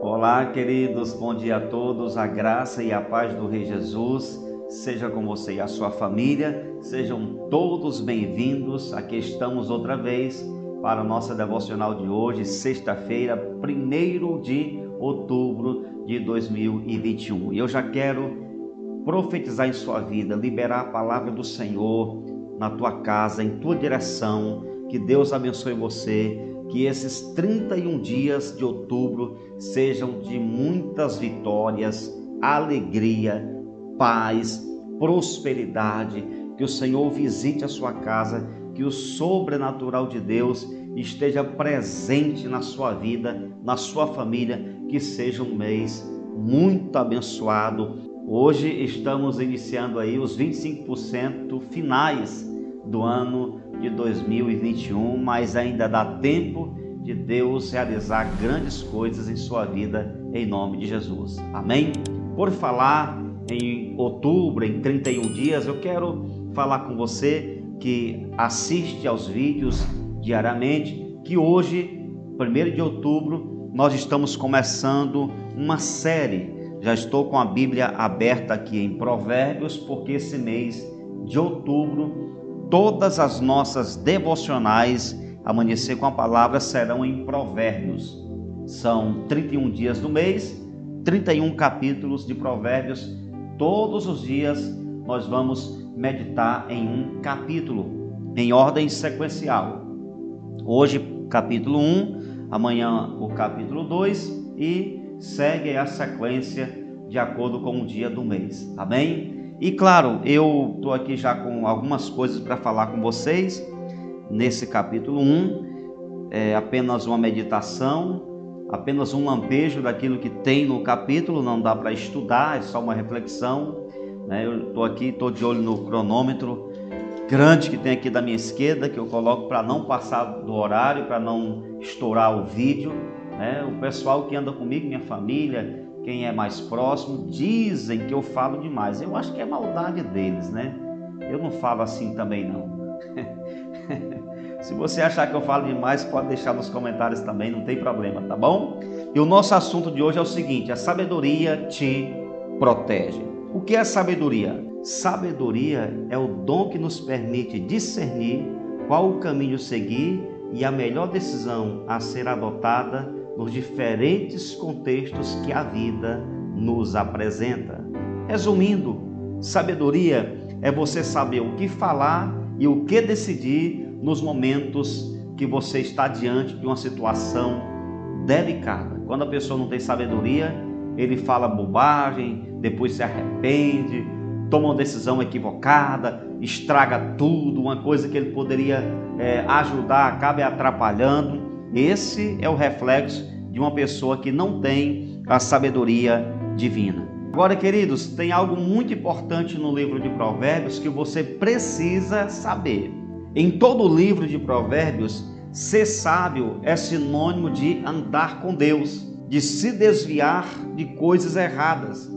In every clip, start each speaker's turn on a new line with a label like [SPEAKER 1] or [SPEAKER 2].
[SPEAKER 1] Olá, queridos, bom dia a todos. A graça e a paz do Rei Jesus seja com você e a sua família. Sejam todos bem-vindos. Aqui estamos outra vez para a nossa devocional de hoje, sexta-feira, 1 de outubro de 2021. E eu já quero profetizar em sua vida, liberar a palavra do Senhor na tua casa, em tua direção. Que Deus abençoe você, que esses 31 dias de outubro sejam de muitas vitórias, alegria, paz, prosperidade. Que o Senhor visite a sua casa, que o sobrenatural de Deus esteja presente na sua vida, na sua família, que seja um mês muito abençoado. Hoje estamos iniciando aí os 25% finais do ano de 2021, mas ainda dá tempo de Deus realizar grandes coisas em sua vida, em nome de Jesus. Amém? Por falar em outubro, em 31 dias, eu quero falar com você que assiste aos vídeos diariamente, que hoje, 1 de outubro, nós estamos começando uma série. Já estou com a Bíblia aberta aqui em Provérbios, porque esse mês de outubro, todas as nossas devocionais Amanhecer com a Palavra serão em Provérbios. São 31 dias do mês, 31 capítulos de Provérbios. Todos os dias nós vamos meditar em um capítulo, em ordem sequencial. Hoje, capítulo 1, amanhã, o capítulo 2 e segue a sequência de acordo com o dia do mês. Amém? E claro, eu estou aqui já com algumas coisas para falar com vocês nesse capítulo 1, é apenas uma meditação, apenas um lampejo daquilo que tem no capítulo, não dá para estudar, é só uma reflexão. Né? Eu estou aqui, estou de olho no cronômetro grande que tem aqui da minha esquerda, que eu coloco para não passar do horário, para não estourar o vídeo. Né? O pessoal que anda comigo, minha família, quem é mais próximo, dizem que eu falo demais. Eu acho que é maldade deles, né? Eu não falo assim também não. Se você achar que eu falo demais, pode deixar nos comentários também, não tem problema, tá bom? E o nosso assunto de hoje é o seguinte: a sabedoria te protege. O que é sabedoria? Sabedoria é o dom que nos permite discernir qual o caminho seguir e a melhor decisão a ser adotada nos diferentes contextos que a vida nos apresenta. Resumindo, sabedoria é você saber o que falar e o que decidir nos momentos que você está diante de uma situação delicada. Quando a pessoa não tem sabedoria, ele fala bobagem, depois se arrepende, toma uma decisão equivocada, estraga tudo, uma coisa que ele poderia é, ajudar acaba atrapalhando. Esse é o reflexo de uma pessoa que não tem a sabedoria divina. Agora, queridos, tem algo muito importante no livro de Provérbios que você precisa saber. Em todo o livro de Provérbios, ser sábio é sinônimo de andar com Deus, de se desviar de coisas erradas,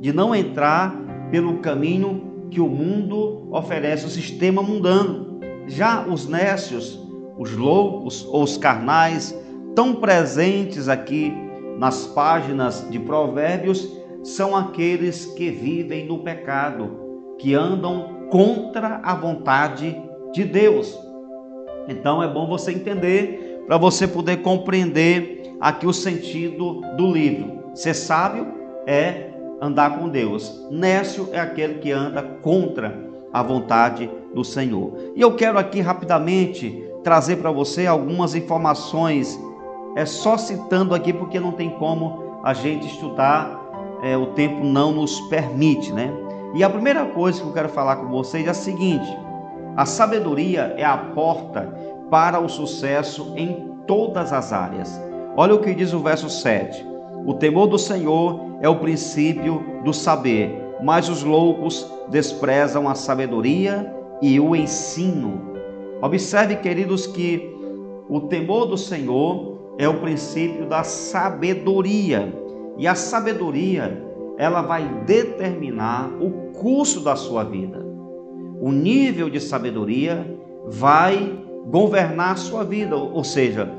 [SPEAKER 1] de não entrar pelo caminho que o mundo oferece, o sistema mundano. Já os nécios, os loucos ou os carnais, tão presentes aqui nas páginas de Provérbios, são aqueles que vivem no pecado, que andam contra a vontade de Deus. Então é bom você entender para você poder compreender aqui o sentido do livro. Ser sábio é andar com Deus. Nécio é aquele que anda contra a vontade do Senhor. E eu quero aqui rapidamente trazer para você algumas informações. É só citando aqui porque não tem como a gente estudar é, o tempo não nos permite, né? E a primeira coisa que eu quero falar com vocês é a seguinte: a sabedoria é a porta para o sucesso em todas as áreas. Olha o que diz o verso 7. O temor do Senhor é o princípio do saber, mas os loucos desprezam a sabedoria e o ensino. Observe, queridos, que o temor do Senhor é o princípio da sabedoria. E a sabedoria, ela vai determinar o curso da sua vida. o nível de sabedoria vai governar a sua vida, ou seja,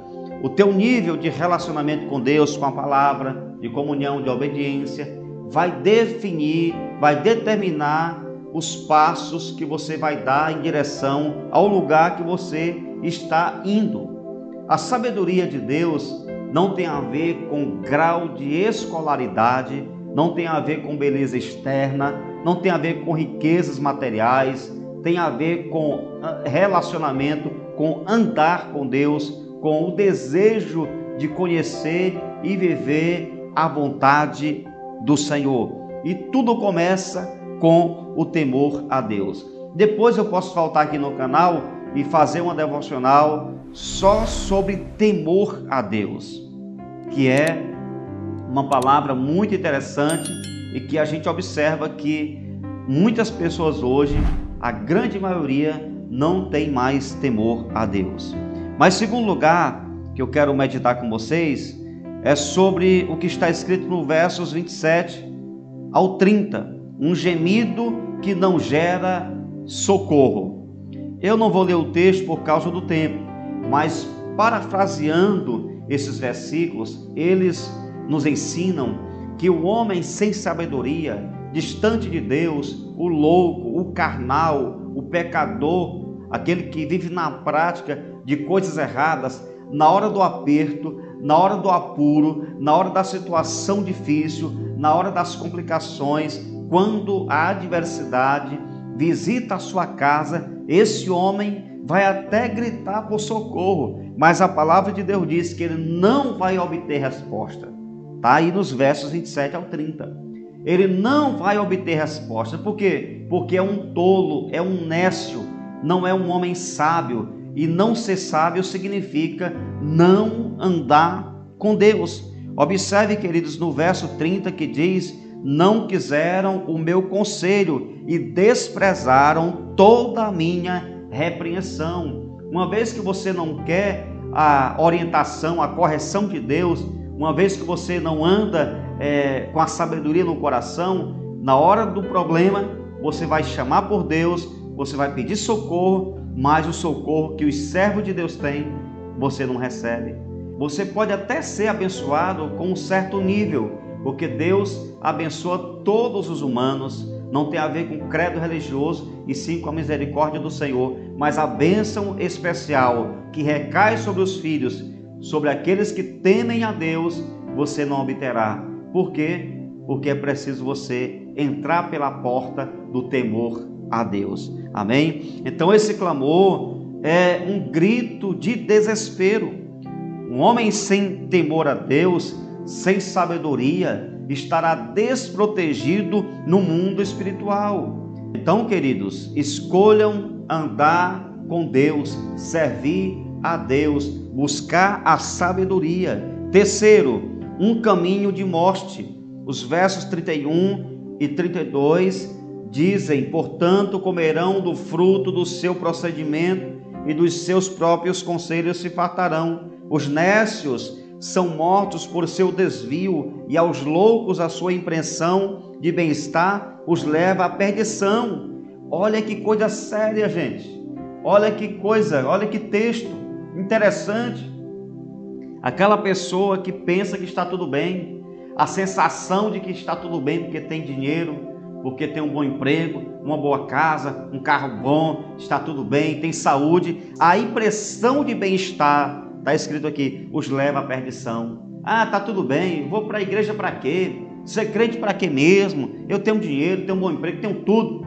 [SPEAKER 1] o teu nível de relacionamento com Deus, com a palavra, de comunhão, de obediência, vai definir, vai determinar os passos que você vai dar em direção ao lugar que você está indo. A sabedoria de Deus não tem a ver com grau de escolaridade, não tem a ver com beleza externa, não tem a ver com riquezas materiais, tem a ver com ah, relacionamento, com andar com Deus, com o desejo de conhecer e viver a vontade do Senhor. E tudo começa com o temor a Deus. Depois eu posso faltar aqui no canal e fazer uma devocional só sobre temor a Deus, que é uma palavra muito interessante e que a gente observa que muitas pessoas hoje, a grande maioria, não tem mais temor a Deus. Mas segundo lugar que eu quero meditar com vocês é sobre o que está escrito no versos 27 ao 30, um gemido que não gera socorro. Eu não vou ler o texto por causa do tempo, mas parafraseando esses versículos, eles nos ensinam que o homem sem sabedoria, distante de Deus, o louco, o carnal, o pecador, aquele que vive na prática de coisas erradas, na hora do aperto, na hora do apuro, na hora da situação difícil, na hora das complicações, quando a adversidade visita a sua casa, esse homem vai até gritar por socorro, mas a palavra de Deus diz que ele não vai obter resposta. Está aí nos versos 27 ao 30. Ele não vai obter resposta. Por quê? Porque é um tolo, é um nécio, não é um homem sábio. E não ser sábio significa não andar com Deus. Observe, queridos, no verso 30 que diz: Não quiseram o meu conselho e desprezaram toda a minha repreensão. Uma vez que você não quer a orientação, a correção de Deus, uma vez que você não anda é, com a sabedoria no coração, na hora do problema, você vai chamar por Deus, você vai pedir socorro, mas o socorro que os servos de Deus têm, você não recebe. Você pode até ser abençoado com um certo nível, porque Deus abençoa todos os humanos, não tem a ver com credo religioso e sim com a misericórdia do Senhor, mas a bênção especial que recai sobre os filhos sobre aqueles que temem a Deus, você não obterá. Por quê? Porque é preciso você entrar pela porta do temor a Deus. Amém? Então esse clamor é um grito de desespero. Um homem sem temor a Deus, sem sabedoria, estará desprotegido no mundo espiritual. Então, queridos, escolham andar com Deus, servir a Deus, buscar a sabedoria. Terceiro, um caminho de morte. Os versos 31 e 32 dizem: Portanto, comerão do fruto do seu procedimento e dos seus próprios conselhos se fartarão. Os nécios são mortos por seu desvio, e aos loucos a sua impressão de bem-estar os leva à perdição. Olha que coisa séria, gente. Olha que coisa, olha que texto. Interessante. Aquela pessoa que pensa que está tudo bem, a sensação de que está tudo bem porque tem dinheiro, porque tem um bom emprego, uma boa casa, um carro bom, está tudo bem, tem saúde, a impressão de bem-estar, está escrito aqui, os leva à perdição. Ah, tá tudo bem, vou para a igreja para quê? Ser crente para quê mesmo? Eu tenho dinheiro, tenho um bom emprego, tenho tudo.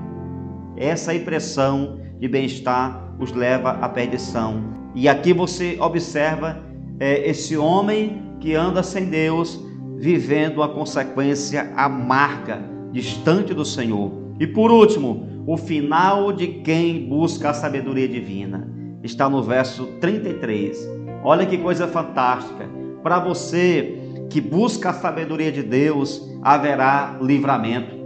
[SPEAKER 1] Essa impressão de bem-estar os leva à perdição. E aqui você observa é, esse homem que anda sem Deus, vivendo a consequência amarga, distante do Senhor. E por último, o final de quem busca a sabedoria divina está no verso 33. Olha que coisa fantástica. Para você que busca a sabedoria de Deus, haverá livramento.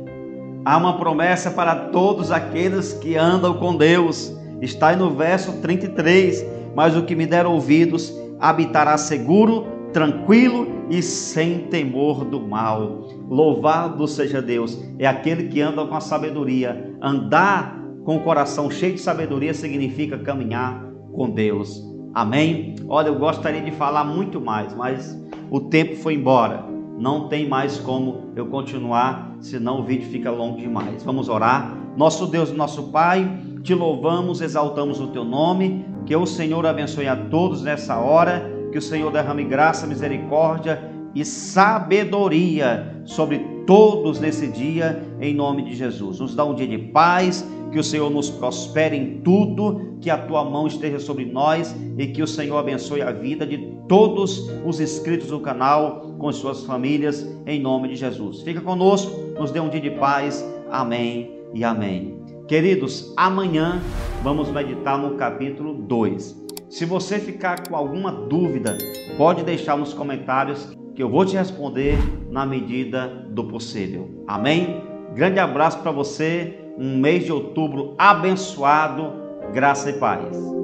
[SPEAKER 1] Há uma promessa para todos aqueles que andam com Deus. Está aí no verso 33 mas o que me der ouvidos habitará seguro, tranquilo e sem temor do mal. Louvado seja Deus, é aquele que anda com a sabedoria. Andar com o coração cheio de sabedoria significa caminhar com Deus. Amém? Olha, eu gostaria de falar muito mais, mas o tempo foi embora. Não tem mais como eu continuar, senão o vídeo fica longo demais. Vamos orar. Nosso Deus nosso Pai, te louvamos, exaltamos o teu nome. Que o Senhor abençoe a todos nessa hora. Que o Senhor derrame graça, misericórdia e sabedoria sobre todos nesse dia, em nome de Jesus. Nos dá um dia de paz, que o Senhor nos prospere em tudo, que a tua mão esteja sobre nós e que o Senhor abençoe a vida de todos os inscritos do canal com suas famílias, em nome de Jesus. Fica conosco, nos dê um dia de paz. Amém e amém. Queridos, amanhã vamos meditar no capítulo 2. Se você ficar com alguma dúvida, pode deixar nos comentários que eu vou te responder na medida do possível. Amém? Grande abraço para você, um mês de outubro abençoado, graça e paz.